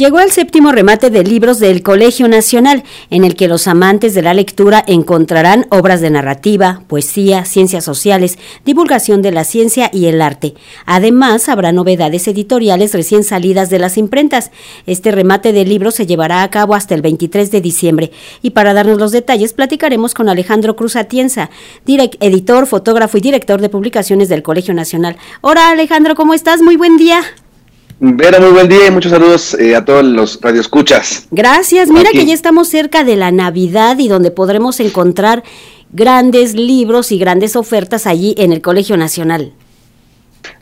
Llegó el séptimo remate de libros del Colegio Nacional, en el que los amantes de la lectura encontrarán obras de narrativa, poesía, ciencias sociales, divulgación de la ciencia y el arte. Además, habrá novedades editoriales recién salidas de las imprentas. Este remate de libros se llevará a cabo hasta el 23 de diciembre. Y para darnos los detalles, platicaremos con Alejandro Cruz Atienza, editor, fotógrafo y director de publicaciones del Colegio Nacional. Hola Alejandro, ¿cómo estás? Muy buen día. Vera, muy buen día y muchos saludos eh, a todos los radioescuchas. Gracias. Mira que ya estamos cerca de la Navidad y donde podremos encontrar grandes libros y grandes ofertas allí en el Colegio Nacional.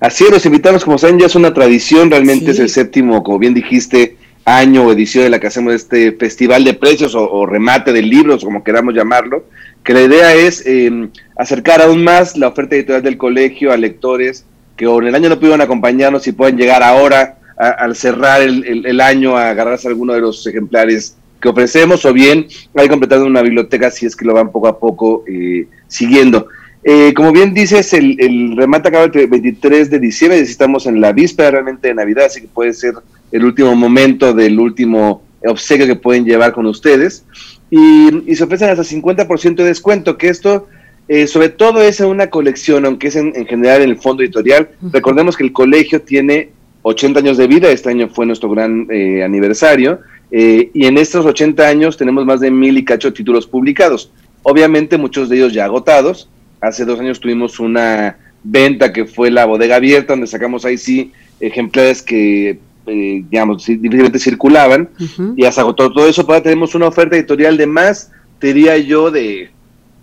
Así es, los invitamos, como saben, ya es una tradición, realmente es el séptimo, como bien dijiste, año o edición de la que hacemos este festival de precios o, remate de libros, como queramos llamarlo, que la idea es em, acercar aún más la oferta editorial del colegio a lectores, que en el año no pudieron acompañarnos y pueden llegar ahora al cerrar el, año a agarrarse alguno de los ejemplares que ofrecemos o bien hay completando una biblioteca si es que lo van poco a poco eh, siguiendo. Eh, como bien dices, el, remate acaba el 23 de diciembre, estamos en la víspera realmente de Navidad, así que puede ser el último momento del último obsequio que pueden llevar con ustedes. Y, se ofrecen hasta 50% de descuento, que esto eh, sobre todo es una colección, aunque es en, general en el fondo editorial. Recordemos que el colegio tiene 80 años de vida, este año fue nuestro gran eh, aniversario, eh, y en estos 80 años tenemos más de mil y cacho títulos publicados. Obviamente muchos de ellos ya agotados. Hace dos años tuvimos una venta que fue la bodega abierta, donde sacamos ahí sí ejemplares que, digamos, difícilmente circulaban, y ya se agotó todo eso, ahora tenemos una oferta editorial de más, te diría yo, de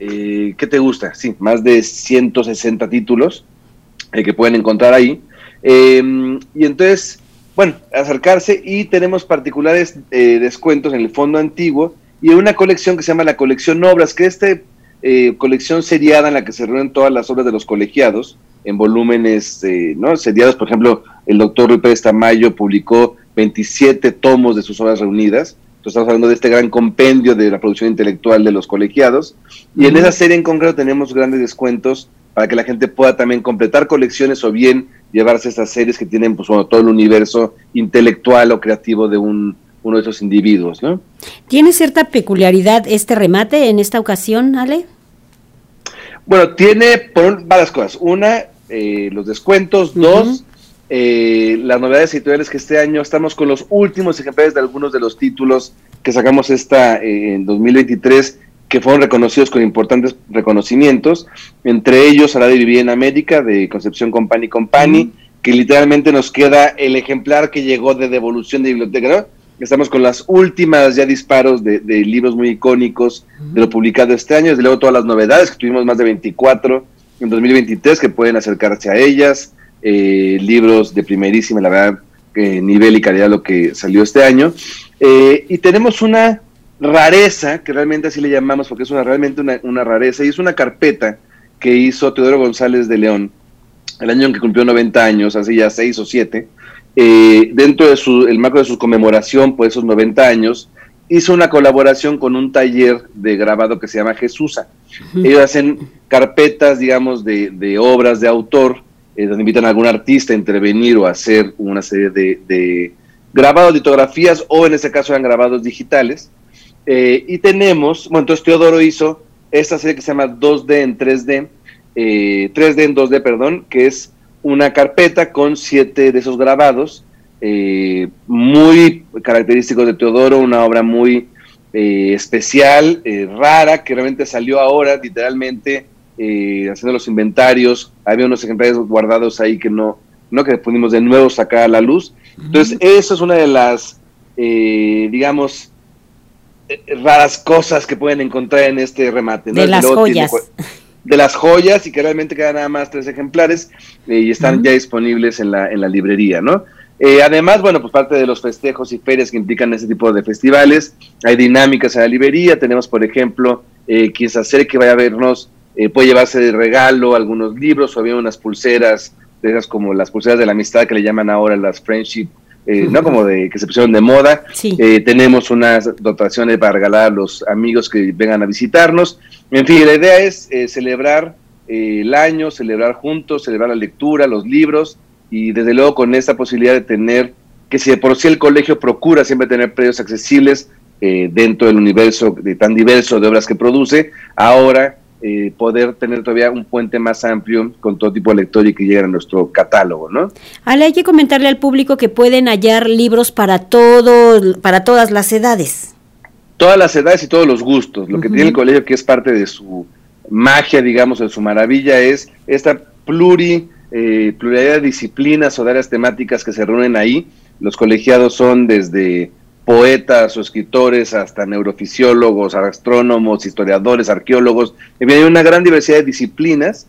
eh, ¿qué te gusta? Sí, más de 160 títulos eh, que pueden encontrar ahí. Em, y entonces, bueno, acercarse y tenemos particulares eh, descuentos en el fondo antiguo y en una colección que se llama la colección Obras, que es esta colección seriada en la que se reúnen todas las obras de los colegiados en volúmenes ¿no? seriados. Por ejemplo, el doctor Rui Pérez Tamayo publicó 27 tomos de sus obras reunidas estamos hablando de este gran compendio de la producción intelectual de los colegiados. Y en esa serie en concreto tenemos grandes descuentos para que la gente pueda también completar colecciones o bien llevarse estas series que tienen pues, todo el universo intelectual o creativo de un, uno de esos individuos. ¿no? ¿Tiene cierta peculiaridad este remate en esta ocasión, Ale? Bueno, tiene por varias cosas. Una, eh, los descuentos. Dos, eh, las novedades editoriales que este año estamos con los últimos ejemplares de algunos de los títulos que sacamos esta eh, en 2023 que fueron reconocidos con importantes reconocimientos, entre ellos a la de Vivir en América de Concepción Company Company, que literalmente nos queda el ejemplar que llegó de devolución de biblioteca, Estamos con las últimas ya disparos de, libros muy icónicos de lo publicado este año, desde luego todas las novedades, que tuvimos más de 24 en 2023, que pueden acercarse a ellas, eh, libros de primerísima, la verdad, nivel y calidad lo que salió este año. Eh, y tenemos una rareza, que realmente así le llamamos, porque es una, realmente una, rareza, y es una carpeta que hizo Teodoro González de León el año en que cumplió 90 años, hace ya 6 o 7, eh, dentro de su, el marco de su conmemoración por esos 90 años, hizo una colaboración con un taller de grabado que se llama Jesusa. Ellos hacen carpetas, digamos, de, de obras de autor eh, donde invitan a algún artista a intervenir o a hacer una serie de, grabados, litografías o en este caso eran grabados digitales. Eh, y tenemos, bueno, entonces Teodoro hizo esta serie que se llama 2D en 3D, 3D eh, en 2D, perdón, que es una carpeta con siete de esos grabados, muy característicos de Teodoro, una obra muy especial, rara, que realmente salió ahora, literalmente, eh, haciendo los inventarios, había unos ejemplares guardados ahí que no, no que pudimos de nuevo sacar a la luz. Entonces, eso es una de las, eh, digamos, eh, raras cosas que pueden encontrar en este remate. De las joyas. de las joyas y que realmente quedan nada más tres ejemplares y están ya disponibles en la, en la librería, ¿no? Eh, además, bueno, pues parte de los festejos y ferias que implican ese tipo de festivales, hay dinámicas en la librería, tenemos por ejemplo, eh, quien se acerque vaya a vernos, eh, puede llevarse de regalo algunos libros o bien unas pulseras, de esas como las pulseras de la amistad que le llaman ahora las friendship, eh, ¿no? Como de que se pusieron de moda. tenemos unas dotaciones para regalar a los amigos que vengan a visitarnos. En fin, la idea es celebrar el año, celebrar juntos, celebrar la lectura, los libros y desde luego con esta posibilidad de tener, que si de por sí el colegio procura siempre tener precios accesibles eh, dentro del universo de, tan diverso de obras que produce, ahora eh, poder tener todavía un puente más amplio con todo tipo de lectores y que lleguen a nuestro catálogo, ¿no? Ale, hay que comentarle al público que pueden hallar libros para todos, para todas las edades. Todas las edades y todos los gustos. Lo que tiene el colegio que es parte de su magia, digamos, de su maravilla es esta pluri eh, pluralidad de disciplinas o de áreas temáticas que se reúnen ahí. Los colegiados son desde poetas o escritores hasta neurofisiólogos, astrónomos, historiadores, arqueólogos. Hay una gran diversidad de disciplinas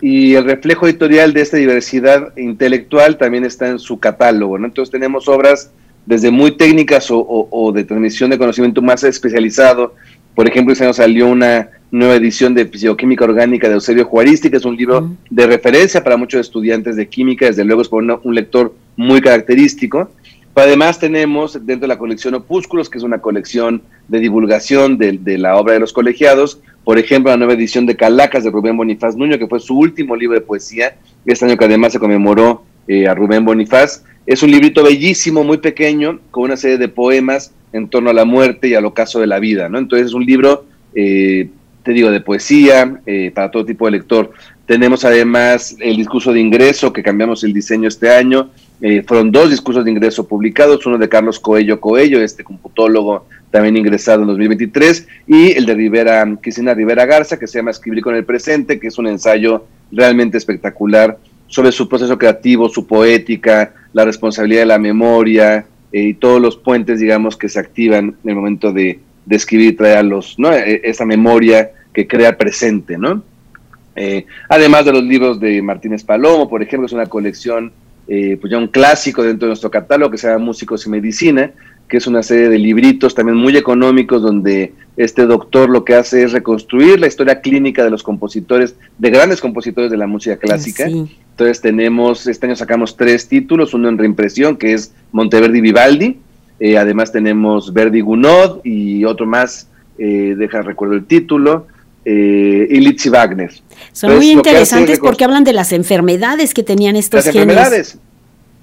y el reflejo editorial de esta diversidad intelectual también está en su catálogo. Entonces tenemos obras desde muy técnicas o, de transmisión de conocimiento más especializado. Por ejemplo, este año salió una nueva edición de Fisicoquímica Orgánica de Eusebio Juaristi, que es un libro de referencia para muchos estudiantes de química, desde luego es por un lector muy característico. Además tenemos dentro de la colección Opúsculos, que es una colección de divulgación de, la obra de los colegiados, por ejemplo, la nueva edición de Calacas de Rubén Bonifaz Nuño, que fue su último libro de poesía, este año que además se conmemoró eh, a Rubén Bonifaz. Es un librito bellísimo, muy pequeño, con una serie de poemas en torno a la muerte y al ocaso de la vida, ¿no? Entonces es un libro eh, te digo, de poesía, eh, para todo tipo de lector. Tenemos además el discurso de ingreso, que cambiamos el diseño este año. Eh, fueron dos discursos de ingreso publicados, uno de Carlos Coello Coello, este computólogo también ingresado en 2023, y el de Rivera, Cristina Rivera Garza, que se llama Escribir con el presente, que es un ensayo realmente espectacular sobre su proceso creativo, su poética, la responsabilidad de la memoria eh, y todos los puentes, digamos, que se activan en el momento de, escribir, traer los, ¿no? E, esa memoria que crea presente, ¿no? Eh, además de los libros de Martínez Palomo, por ejemplo, es una colección, eh, pues ya un clásico dentro de nuestro catálogo que se llama Músicos y Medicina, que es una serie de libritos también muy económicos donde este doctor lo que hace es reconstruir la historia clínica de los compositores, de grandes compositores de la música clásica. Entonces tenemos, este año sacamos tres títulos, uno en reimpresión que es Monteverdi Vivaldi, eh, además tenemos Verdi Gunod y otro más, eh, deja recuerdo el título, eh, y Wagner. Son muy interesantes porque hablan de las enfermedades que tenían estos Las enfermedades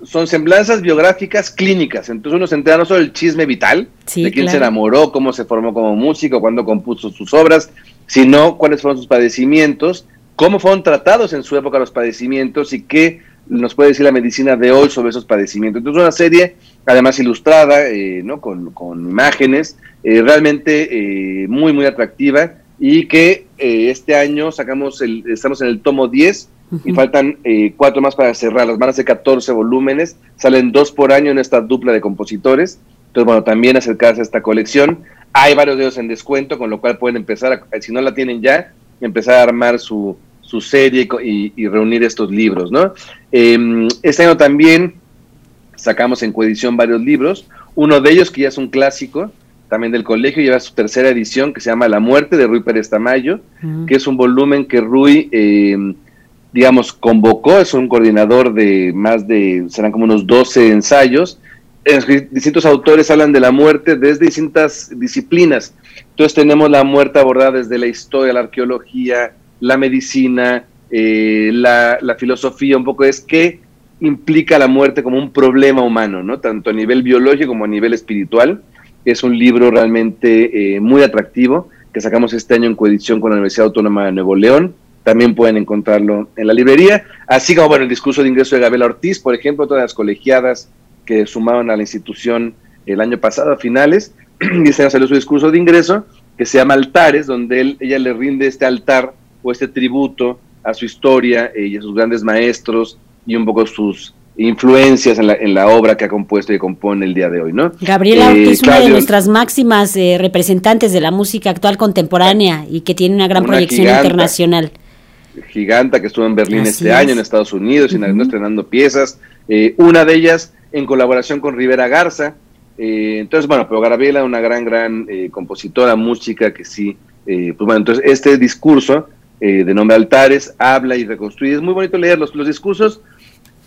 son semblanzas biográficas clínicas. Entonces uno se entera no solo el chisme vital, de quién se enamoró, cómo se formó como músico, cuándo compuso sus obras, sino cuáles fueron sus padecimientos, cómo fueron tratados en su época los padecimientos y qué nos puede decir la medicina de hoy sobre esos padecimientos. Entonces, una serie, además ilustrada, eh, ¿no? con, imágenes, eh, realmente eh, muy, muy atractiva y que este año sacamos el, estamos en el tomo 10 y faltan cuatro más para cerrarlas. Van a ser 14 volúmenes, salen dos por año en esta dupla de compositores. Entonces, bueno, también acercarse a esta colección. Hay varios de ellos en descuento, con lo cual pueden empezar, si no la tienen ya, empezar a armar su, su serie y, reunir estos libros, ¿no? Em, este año también sacamos en coedición varios libros, uno de ellos que ya es un clásico, también del colegio, lleva su tercera edición que se llama La muerte de Rui Pérez Tamayo, que es un volumen que Rui, em, digamos, convocó, es un coordinador de más de, serán como unos 12 ensayos, distintos autores hablan de la muerte desde distintas disciplinas. Entonces tenemos la muerte abordada desde la historia, la arqueología, la medicina, eh, la, filosofía, un poco es qué implica la muerte como un problema humano, ¿no? Tanto a nivel biológico como a nivel espiritual. Es un libro realmente eh, muy atractivo que sacamos este año en coedición con la Universidad Autónoma de Nuevo León. También pueden encontrarlo en la librería. Así como, bueno, el discurso de ingreso de Gabriela Ortiz, por ejemplo, todas las colegiadas que sumaron a la institución el año pasado, a finales, y este año salió su discurso de ingreso, que se llama Altares, donde él, ella le rinde este altar o este tributo a su historia eh, y a sus grandes maestros y un poco sus influencias en la, en la obra que ha compuesto y compone el día de hoy, ¿no? Gabriela eh, Ortiz, una de nuestras máximas eh, representantes de la música actual contemporánea y que tiene una gran proyección internacional. Giganta que estuvo en Berlín este año, en Estados Unidos, y estrenando piezas. una de ellas en colaboración con Rivera Garza. Eh, entonces, bueno, pero Gabriela, una gran, gran eh, compositora, música que sí, pues bueno, entonces este discurso de nombre Altares habla y reconstruye. Es muy bonito leer los, los discursos.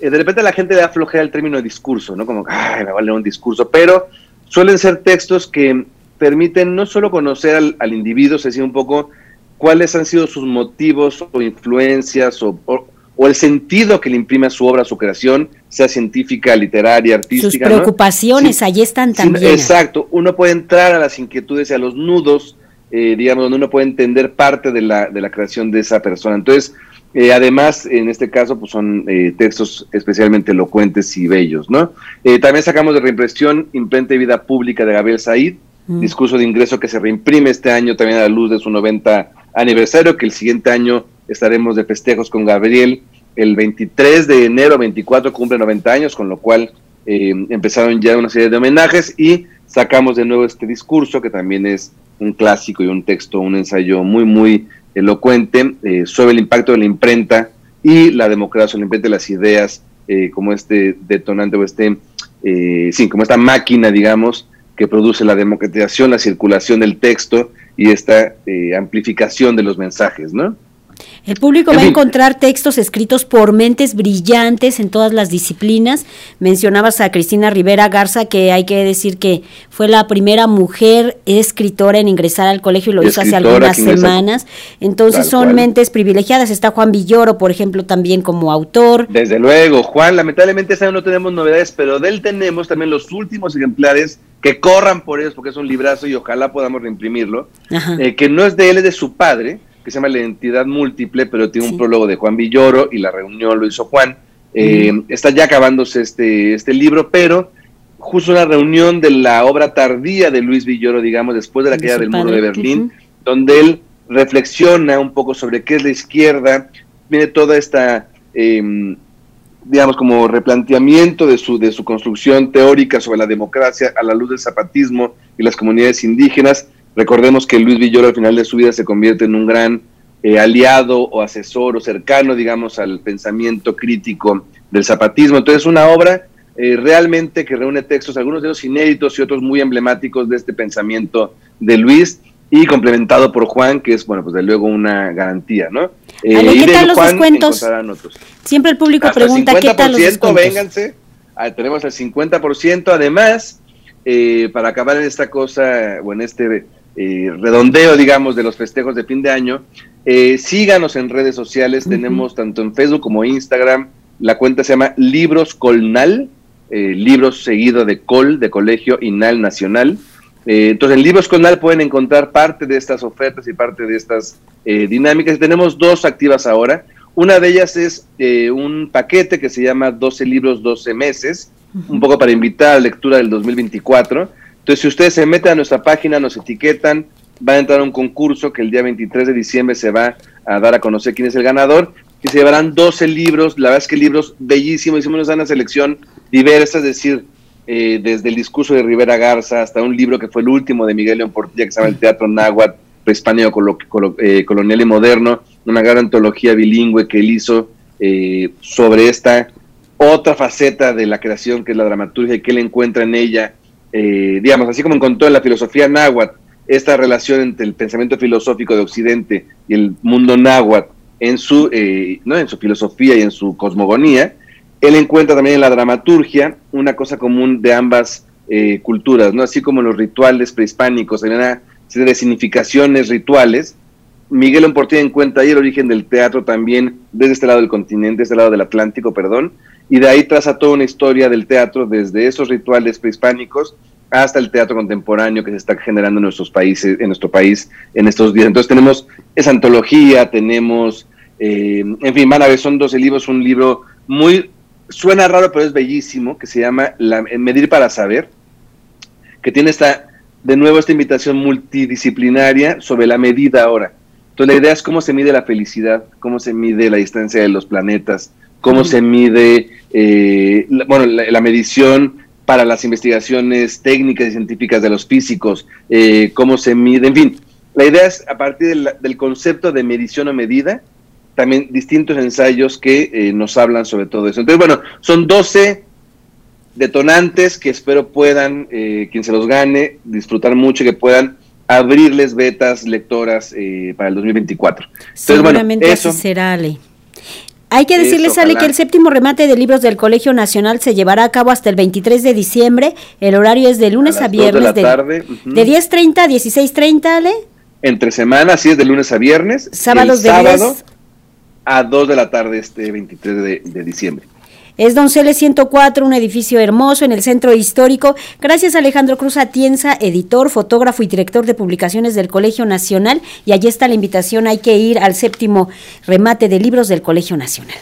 De repente la gente le aflojea el término de discurso, ¿no? Como, ay, me va a leer un discurso, pero suelen ser textos que permiten no solo conocer al, al individuo, es decir, un poco cuáles han sido sus motivos o influencias o, o, el sentido que le imprime a su obra, a su creación, sea científica, literaria, artística. Sus preocupaciones, allí están también. exacto, uno puede entrar a las inquietudes y a los nudos, eh, digamos, donde uno puede entender parte de la, de la creación de esa persona. Entonces, eh, además, en este caso, pues son eh, textos especialmente elocuentes y bellos, ¿no? también sacamos de reimpresión Imprenta y Vida Pública de Gabriel Said, mm. discurso de ingreso que se reimprime este año también a la luz de su 90 aniversario, que el siguiente año estaremos de festejos con Gabriel. El 23 de enero 24 cumple 90 años, con lo cual eh, empezaron ya una serie de homenajes y sacamos de nuevo este discurso, que también es un clásico y un texto, un ensayo muy, muy elocuente eh, sobre el impacto de la imprenta y la democracia, la imprenta de las ideas, eh, como este detonante o este, sí, como esta máquina, digamos, que produce la democratización, la circulación del texto y esta eh, amplificación de los mensajes, ¿no? El público va a encontrar textos escritos por mentes brillantes en todas las disciplinas. Mencionabas a Cristina Rivera Garza, que hay que decir que fue la primera mujer escritora en ingresar al colegio y lo hizo hace algunas semanas. Entonces son mentes privilegiadas. Está Juan Villoro, por ejemplo, también como autor. Desde luego, Juan, lamentablemente este no tenemos novedades, pero de él tenemos también los últimos ejemplares que corran por ellos porque es un librazo y ojalá podamos reimprimirlo, eh, que no es de él, es de su padre que se llama La Identidad Múltiple, pero tiene un prólogo de Juan Villoro y la reunión lo hizo Juan. Eh, está ya acabándose este, este libro, pero justo una reunión de la obra tardía de Luis Villoro, digamos, después de la caída del muro de Berlín, donde él reflexiona un poco sobre qué es la izquierda, viene toda esta, em, digamos, como replanteamiento de su, de su construcción teórica sobre la democracia a la luz del zapatismo y las comunidades indígenas, Recordemos que Luis Villoro al final de su vida se convierte en un gran eh, aliado o asesor o cercano, digamos, al pensamiento crítico del zapatismo. Entonces, una obra eh, realmente que reúne textos, algunos de ellos inéditos y otros muy emblemáticos de este pensamiento de Luis y complementado por Juan, que es, bueno, pues de luego una garantía, ¿no? Eh, ¿Qué tal los descuentos? Siempre el público pregunta qué tal los descuentos. Vénganse, ah, tenemos el 50%, además, eh, para acabar en esta cosa, o en este eh, redondeo, digamos, de los festejos de fin de año. Eh, síganos en redes sociales, tenemos tanto en Facebook como Instagram, la cuenta se llama Libros Colnal, eh, libros seguido de Col, de Colegio Inal Nacional. entonces, en Libros Colnal pueden encontrar parte de estas ofertas y parte de estas dinámicas. Tenemos dos activas ahora. Una de ellas es un paquete que se llama 12 libros, 12 meses, un poco para invitar a la lectura del 2024 entonces, si ustedes se meten a nuestra página, nos etiquetan, va a entrar un concurso que el día 23 de diciembre se va a dar a conocer quién es el ganador y se llevarán 12 libros, la verdad es que libros bellísimos, hicimos una selección diversa, es decir, eh, desde el discurso de Rivera Garza hasta un libro que fue el último de Miguel León Portilla que se llama El Teatro Náhuatl, Prehispánico, eh, Colonial y Moderno, una gran antología bilingüe que él hizo eh, sobre esta otra faceta de la creación que es la dramaturgia y que él encuentra en ella eh, digamos, así como encontró en la filosofía náhuatl esta relación entre el pensamiento filosófico de Occidente y el mundo náhuatl en su, eh, ¿no? en su filosofía y en su cosmogonía, él encuentra también en la dramaturgia una cosa común de ambas eh, culturas, ¿no? así como los rituales prehispánicos, en una serie de significaciones rituales. Miguel Portilla encuentra ahí el origen del teatro también desde este lado del continente, desde este lado del Atlántico, perdón, y de ahí traza toda una historia del teatro desde esos rituales prehispánicos hasta el teatro contemporáneo que se está generando en nuestros países, en nuestro país en estos días. Entonces tenemos esa antología, tenemos, eh, en fin, van a ver, son 12 libros, un libro muy, suena raro, pero es bellísimo, que se llama la, Medir para Saber, que tiene esta, de nuevo, esta invitación multidisciplinaria sobre la medida ahora. Entonces la idea es cómo se mide la felicidad, cómo se mide la distancia de los planetas, cómo se mide, eh, la, bueno, la, medición para las investigaciones técnicas y científicas de los físicos, eh, cómo se mide, en fin. La idea es, a partir del, concepto de medición o medida, también distintos ensayos que eh, nos hablan sobre todo eso. Entonces, bueno, son 12 detonantes que espero puedan, eh, quien se los gane, disfrutar mucho y que puedan abrirles betas lectoras eh, para el 2024. Seguramente así será, Ale. Hay que decirles, Ale, que el séptimo remate de libros del Colegio Nacional se llevará a cabo hasta el 23 de diciembre. El horario es de lunes a, viernes. De, la tarde. de 10.30 a 16.30, Ale. Entre semanas, sí, es de lunes a viernes. Sábados de sábado a 2 de la tarde este 23 de, de diciembre. Es Donceles 104, un edificio hermoso en el centro histórico. Gracias Alejandro Cruz Atienza, editor, fotógrafo y director de publicaciones del Colegio Nacional. Y allí está la invitación, hay que ir al séptimo remate de libros del Colegio Nacional.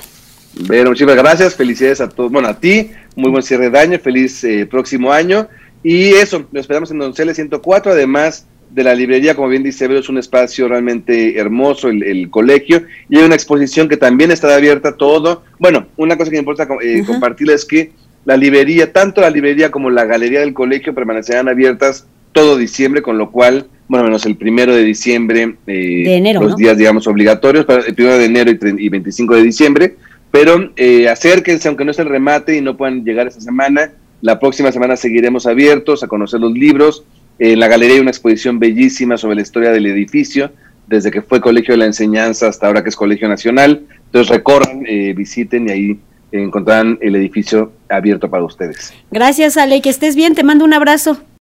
Bueno, muchísimas gracias, felicidades a todos, bueno, a ti, muy buen cierre de año, feliz eh, próximo año. Y eso, lo esperamos en Donceles 104, además de la librería, como bien dice es un espacio realmente hermoso, el, colegio, y hay una exposición que también está abierta todo. Bueno, una cosa que me importa eh, compartir es que la librería, tanto la librería como la galería del colegio permanecerán abiertas todo diciembre, con lo cual, bueno, menos el primero de diciembre, eh, los días, digamos, obligatorios, para el primero de enero y, 25 de diciembre, pero eh, acérquense, aunque no es el remate y no puedan llegar esta semana, la próxima semana seguiremos abiertos a conocer los libros, en la galería hay una exposición bellísima sobre la historia del edificio, desde que fue Colegio de la Enseñanza hasta ahora que es Colegio Nacional. Entonces recorran, eh, visiten y ahí encontrarán el edificio abierto para ustedes. Gracias Ale, que estés bien, te mando un abrazo.